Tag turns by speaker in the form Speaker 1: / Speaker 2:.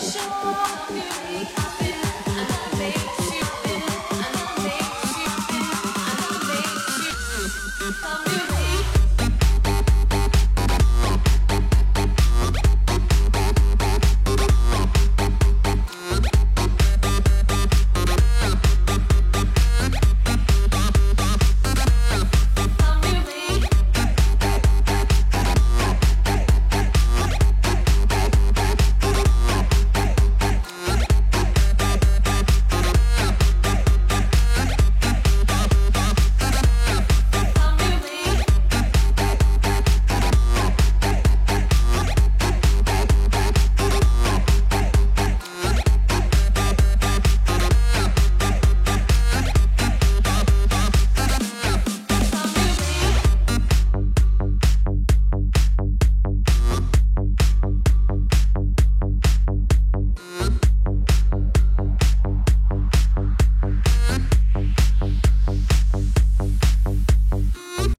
Speaker 1: sure I'll be happy.